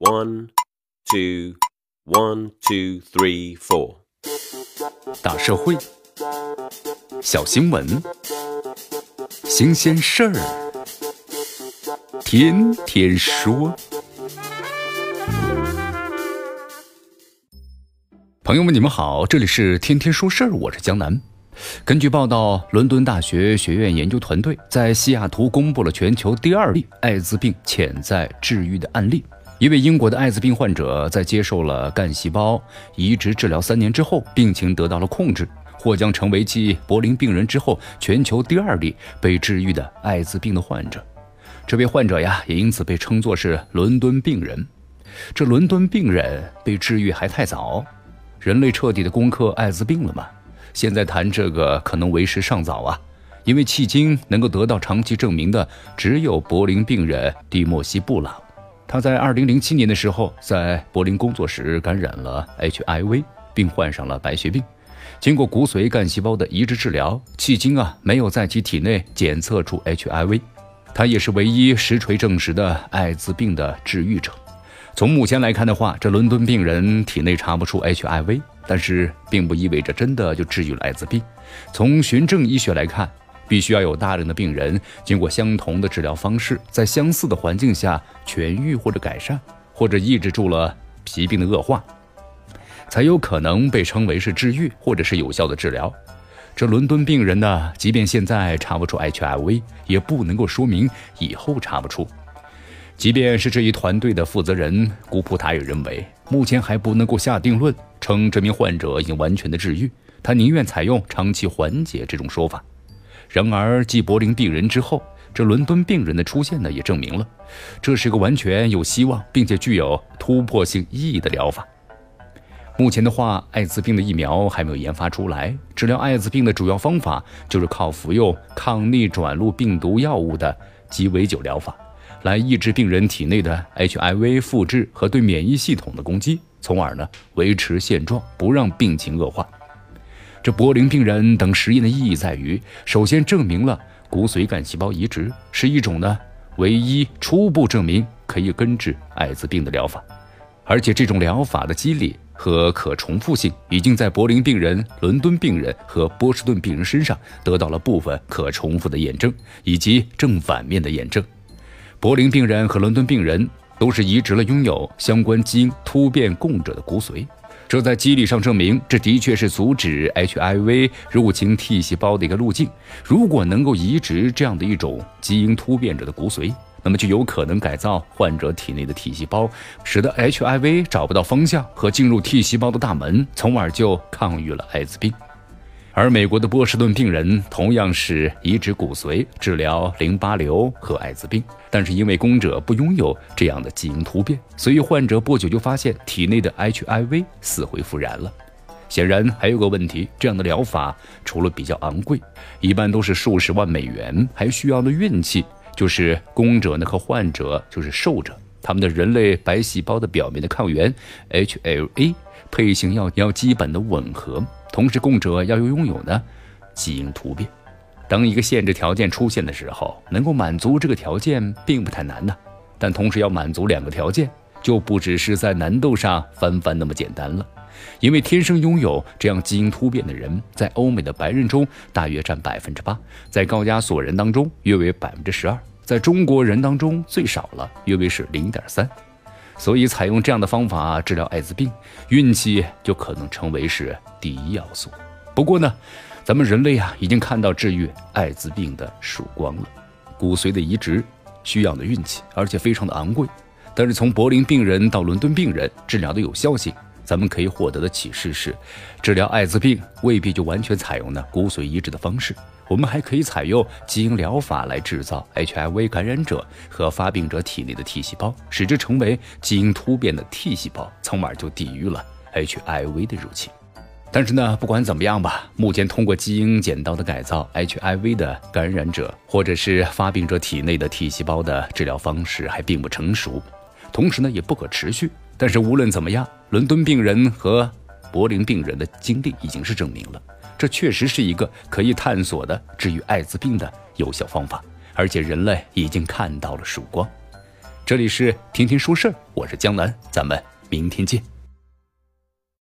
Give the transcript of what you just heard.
One, two, one, two, three, four. 大社会，小新闻，新鲜事儿，天天说。朋友们，你们好，这里是天天说事儿，我是江南。根据报道，伦敦大学学院研究团队在西雅图公布了全球第二例艾滋病潜在治愈的案例。一位英国的艾滋病患者在接受了干细胞移植治疗三年之后，病情得到了控制，或将成为继柏林病人之后全球第二例被治愈的艾滋病的患者。这位患者呀，也因此被称作是“伦敦病人”。这伦敦病人被治愈还太早，人类彻底的攻克艾滋病了吗？现在谈这个可能为时尚早啊，因为迄今能够得到长期证明的只有柏林病人蒂莫西·布朗。他在2007年的时候在柏林工作时感染了 HIV，并患上了白血病。经过骨髓干细胞的移植治疗，迄今啊没有在其体内检测出 HIV。他也是唯一实锤证实的艾滋病的治愈者。从目前来看的话，这伦敦病人体内查不出 HIV，但是并不意味着真的就治愈了艾滋病。从循证医学来看。必须要有大量的病人经过相同的治疗方式，在相似的环境下痊愈或者改善，或者抑制住了疾病的恶化，才有可能被称为是治愈或者是有效的治疗。这伦敦病人呢，即便现在查不出 HIV，也不能够说明以后查不出。即便是这一团队的负责人古普塔也认为，目前还不能够下定论称这名患者已经完全的治愈，他宁愿采用长期缓解这种说法。然而，继柏林病人之后，这伦敦病人的出现呢，也证明了这是个完全有希望并且具有突破性意义的疗法。目前的话，艾滋病的疫苗还没有研发出来，治疗艾滋病的主要方法就是靠服用抗逆转录病毒药物的鸡尾酒疗法，来抑制病人体内的 HIV 复制和对免疫系统的攻击，从而呢维持现状，不让病情恶化。这柏林病人等实验的意义在于，首先证明了骨髓干细胞移植是一种呢唯一初步证明可以根治艾滋病的疗法，而且这种疗法的机理和可重复性已经在柏林病人、伦敦病人和波士顿病人身上得到了部分可重复的验证以及正反面的验证。柏林病人和伦敦病人都是移植了拥有相关基因突变供者的骨髓。这在机理上证明，这的确是阻止 HIV 入侵 T 细胞的一个路径。如果能够移植这样的一种基因突变者的骨髓，那么就有可能改造患者体内的 T 细胞，使得 HIV 找不到方向和进入 T 细胞的大门，从而就抗御了艾滋病。而美国的波士顿病人同样是移植骨髓治疗淋巴瘤和艾滋病，但是因为供者不拥有这样的基因突变，所以患者不久就发现体内的 HIV 死灰复燃了。显然还有个问题，这样的疗法除了比较昂贵，一般都是数十万美元，还需要的运气就是供者呢和患者就是受者，他们的人类白细胞的表面的抗原 HLA 配型要要基本的吻合。同时，供者要有拥有呢基因突变。当一个限制条件出现的时候，能够满足这个条件并不太难呢。但同时要满足两个条件，就不只是在难度上翻番那么简单了。因为天生拥有这样基因突变的人，在欧美的白人中大约占百分之八，在高加索人当中约为百分之十二，在中国人当中最少了，约为是零点三。所以，采用这样的方法治疗艾滋病，运气就可能成为是第一要素。不过呢，咱们人类啊，已经看到治愈艾滋病的曙光了。骨髓的移植需要的运气，而且非常的昂贵。但是从柏林病人到伦敦病人治疗的有效性，咱们可以获得的启示是，治疗艾滋病未必就完全采用呢骨髓移植的方式。我们还可以采用基因疗法来制造 HIV 感染者和发病者体内的 T 细胞，使之成为基因突变的 T 细胞，从而就抵御了 HIV 的入侵。但是呢，不管怎么样吧，目前通过基因剪刀的改造 HIV 的感染者或者是发病者体内的 T 细胞的治疗方式还并不成熟，同时呢也不可持续。但是无论怎么样，伦敦病人和柏林病人的经历已经是证明了。这确实是一个可以探索的治愈艾滋病的有效方法，而且人类已经看到了曙光。这里是天天说事儿，我是江南，咱们明天见。